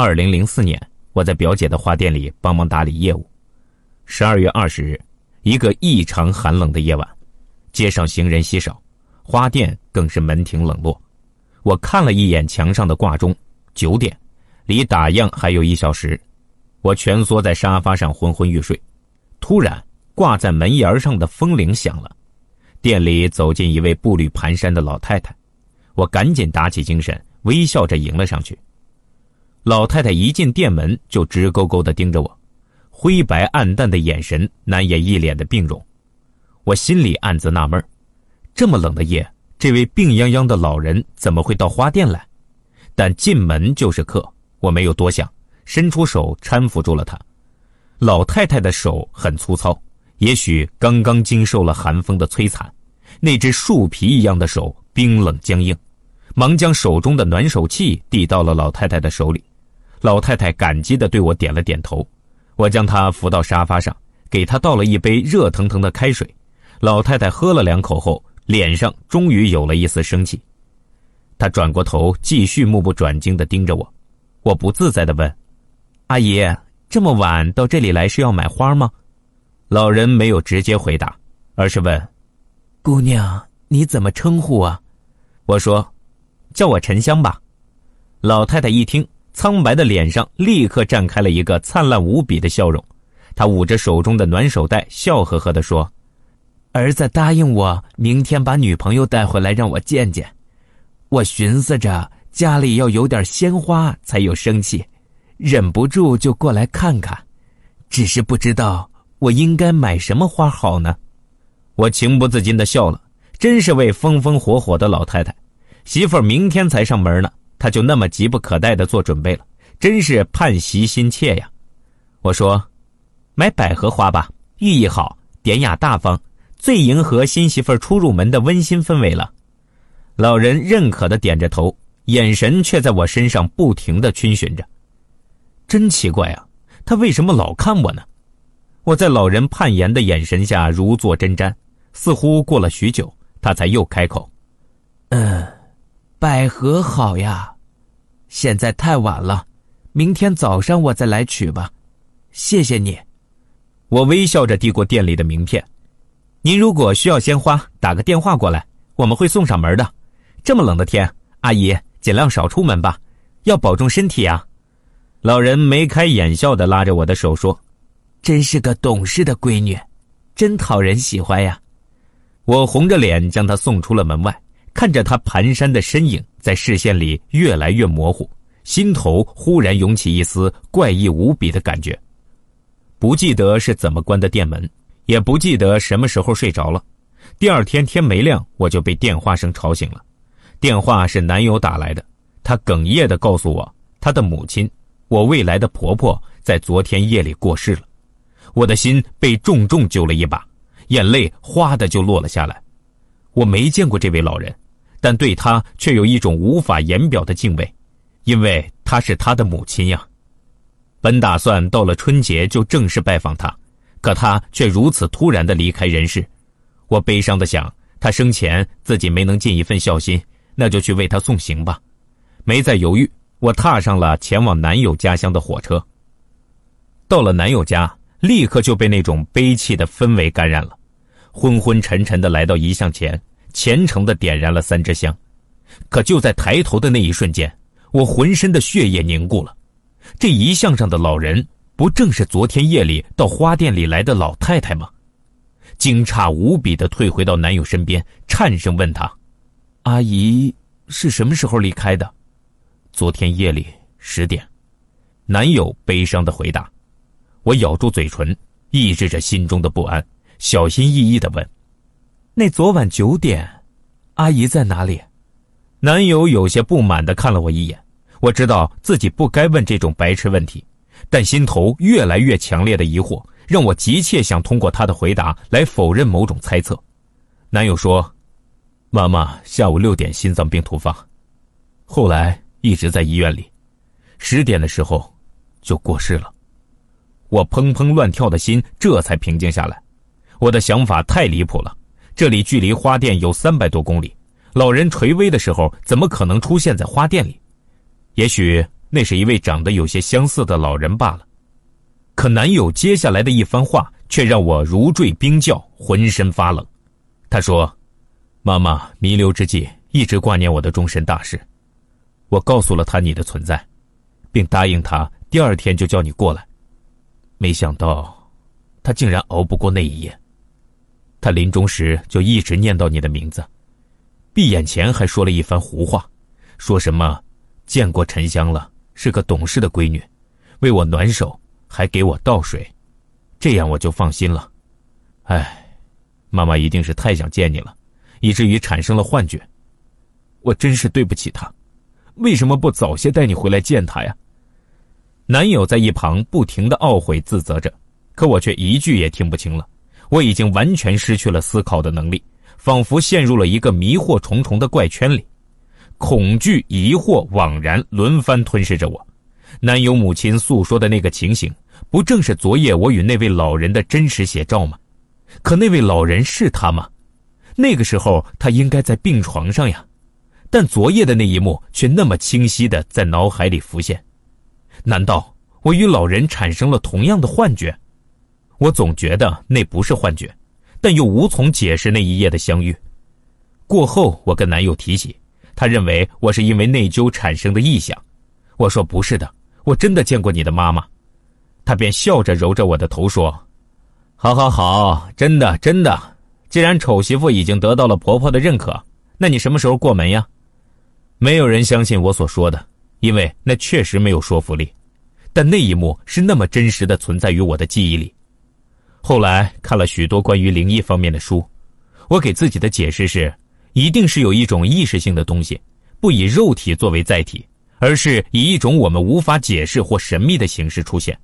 二零零四年，我在表姐的花店里帮忙打理业务。十二月二十日，一个异常寒冷的夜晚，街上行人稀少，花店更是门庭冷落。我看了一眼墙上的挂钟，九点，离打烊还有一小时。我蜷缩在沙发上昏昏欲睡，突然，挂在门檐上的风铃响了。店里走进一位步履蹒跚的老太太，我赶紧打起精神，微笑着迎了上去。老太太一进店门就直勾勾地盯着我，灰白暗淡的眼神难掩一脸的病容。我心里暗自纳闷这么冷的夜，这位病殃殃的老人怎么会到花店来？但进门就是客，我没有多想，伸出手搀扶住了他。老太太的手很粗糙，也许刚刚经受了寒风的摧残，那只树皮一样的手冰冷僵硬。忙将手中的暖手器递到了老太太的手里，老太太感激地对我点了点头。我将她扶到沙发上，给她倒了一杯热腾腾的开水。老太太喝了两口后，脸上终于有了一丝生气。她转过头，继续目不转睛地盯着我。我不自在地问：“阿姨，这么晚到这里来是要买花吗？”老人没有直接回答，而是问：“姑娘，你怎么称呼啊？”我说。叫我沉香吧，老太太一听，苍白的脸上立刻绽开了一个灿烂无比的笑容。他捂着手中的暖手袋，笑呵呵地说：“儿子答应我，明天把女朋友带回来让我见见。我寻思着家里要有点鲜花才有生气，忍不住就过来看看。只是不知道我应该买什么花好呢？”我情不自禁地笑了，真是位风风火火的老太太。媳妇儿明天才上门呢，他就那么急不可待的做准备了，真是盼媳心切呀。我说，买百合花吧，寓意好，典雅大方，最迎合新媳妇儿初入门的温馨氛围了。老人认可的点着头，眼神却在我身上不停的逡巡着。真奇怪啊，他为什么老看我呢？我在老人盼颜的眼神下如坐针毡，似乎过了许久，他才又开口：“嗯。”百合好呀，现在太晚了，明天早上我再来取吧。谢谢你，我微笑着递过店里的名片。您如果需要鲜花，打个电话过来，我们会送上门的。这么冷的天，阿姨尽量少出门吧，要保重身体啊。老人眉开眼笑的拉着我的手说：“真是个懂事的闺女，真讨人喜欢呀。”我红着脸将她送出了门外。看着他蹒跚的身影在视线里越来越模糊，心头忽然涌起一丝怪异无比的感觉。不记得是怎么关的店门，也不记得什么时候睡着了。第二天天没亮，我就被电话声吵醒了。电话是男友打来的，他哽咽地告诉我，他的母亲，我未来的婆婆，在昨天夜里过世了。我的心被重重揪了一把，眼泪哗的就落了下来。我没见过这位老人。但对他却有一种无法言表的敬畏，因为她是他的母亲呀。本打算到了春节就正式拜访他，可他却如此突然的离开人世。我悲伤的想，他生前自己没能尽一份孝心，那就去为他送行吧。没再犹豫，我踏上了前往男友家乡的火车。到了男友家，立刻就被那种悲戚的氛围感染了，昏昏沉沉的来到遗像前。虔诚的点燃了三支香，可就在抬头的那一瞬间，我浑身的血液凝固了。这遗像上的老人，不正是昨天夜里到花店里来的老太太吗？惊诧无比的退回到男友身边，颤声问他：“阿姨是什么时候离开的？”昨天夜里十点。男友悲伤的回答。我咬住嘴唇，抑制着心中的不安，小心翼翼的问。那昨晚九点，阿姨在哪里？男友有些不满的看了我一眼。我知道自己不该问这种白痴问题，但心头越来越强烈的疑惑让我急切想通过他的回答来否认某种猜测。男友说：“妈妈下午六点心脏病突发，后来一直在医院里，十点的时候就过世了。”我砰砰乱跳的心这才平静下来。我的想法太离谱了。这里距离花店有三百多公里，老人垂危的时候怎么可能出现在花店里？也许那是一位长得有些相似的老人罢了。可男友接下来的一番话却让我如坠冰窖，浑身发冷。他说：“妈妈弥留之际一直挂念我的终身大事，我告诉了他你的存在，并答应他第二天就叫你过来。没想到，他竟然熬不过那一夜。他临终时就一直念叨你的名字，闭眼前还说了一番胡话，说什么见过沉香了，是个懂事的闺女，为我暖手。”还给我倒水，这样我就放心了。唉，妈妈一定是太想见你了，以至于产生了幻觉。我真是对不起她，为什么不早些带你回来见她呀？男友在一旁不停的懊悔自责着，可我却一句也听不清了。我已经完全失去了思考的能力，仿佛陷入了一个迷惑重重的怪圈里，恐惧、疑惑、惘然轮番吞噬着我。男友母亲诉说的那个情形，不正是昨夜我与那位老人的真实写照吗？可那位老人是他吗？那个时候他应该在病床上呀，但昨夜的那一幕却那么清晰的在脑海里浮现。难道我与老人产生了同样的幻觉？我总觉得那不是幻觉，但又无从解释那一夜的相遇。过后，我跟男友提起，他认为我是因为内疚产生的臆想。我说不是的。我真的见过你的妈妈，他便笑着揉着我的头说：“好，好，好，真的，真的。既然丑媳妇已经得到了婆婆的认可，那你什么时候过门呀？”没有人相信我所说的，因为那确实没有说服力。但那一幕是那么真实的存在于我的记忆里。后来看了许多关于灵异方面的书，我给自己的解释是：一定是有一种意识性的东西，不以肉体作为载体。而是以一种我们无法解释或神秘的形式出现。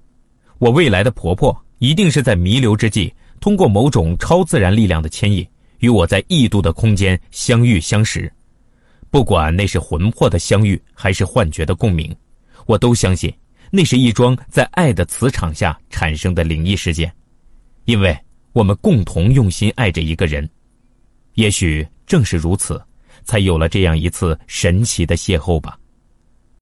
我未来的婆婆一定是在弥留之际，通过某种超自然力量的牵引，与我在异度的空间相遇相识。不管那是魂魄的相遇，还是幻觉的共鸣，我都相信那是一桩在爱的磁场下产生的灵异事件，因为我们共同用心爱着一个人。也许正是如此，才有了这样一次神奇的邂逅吧。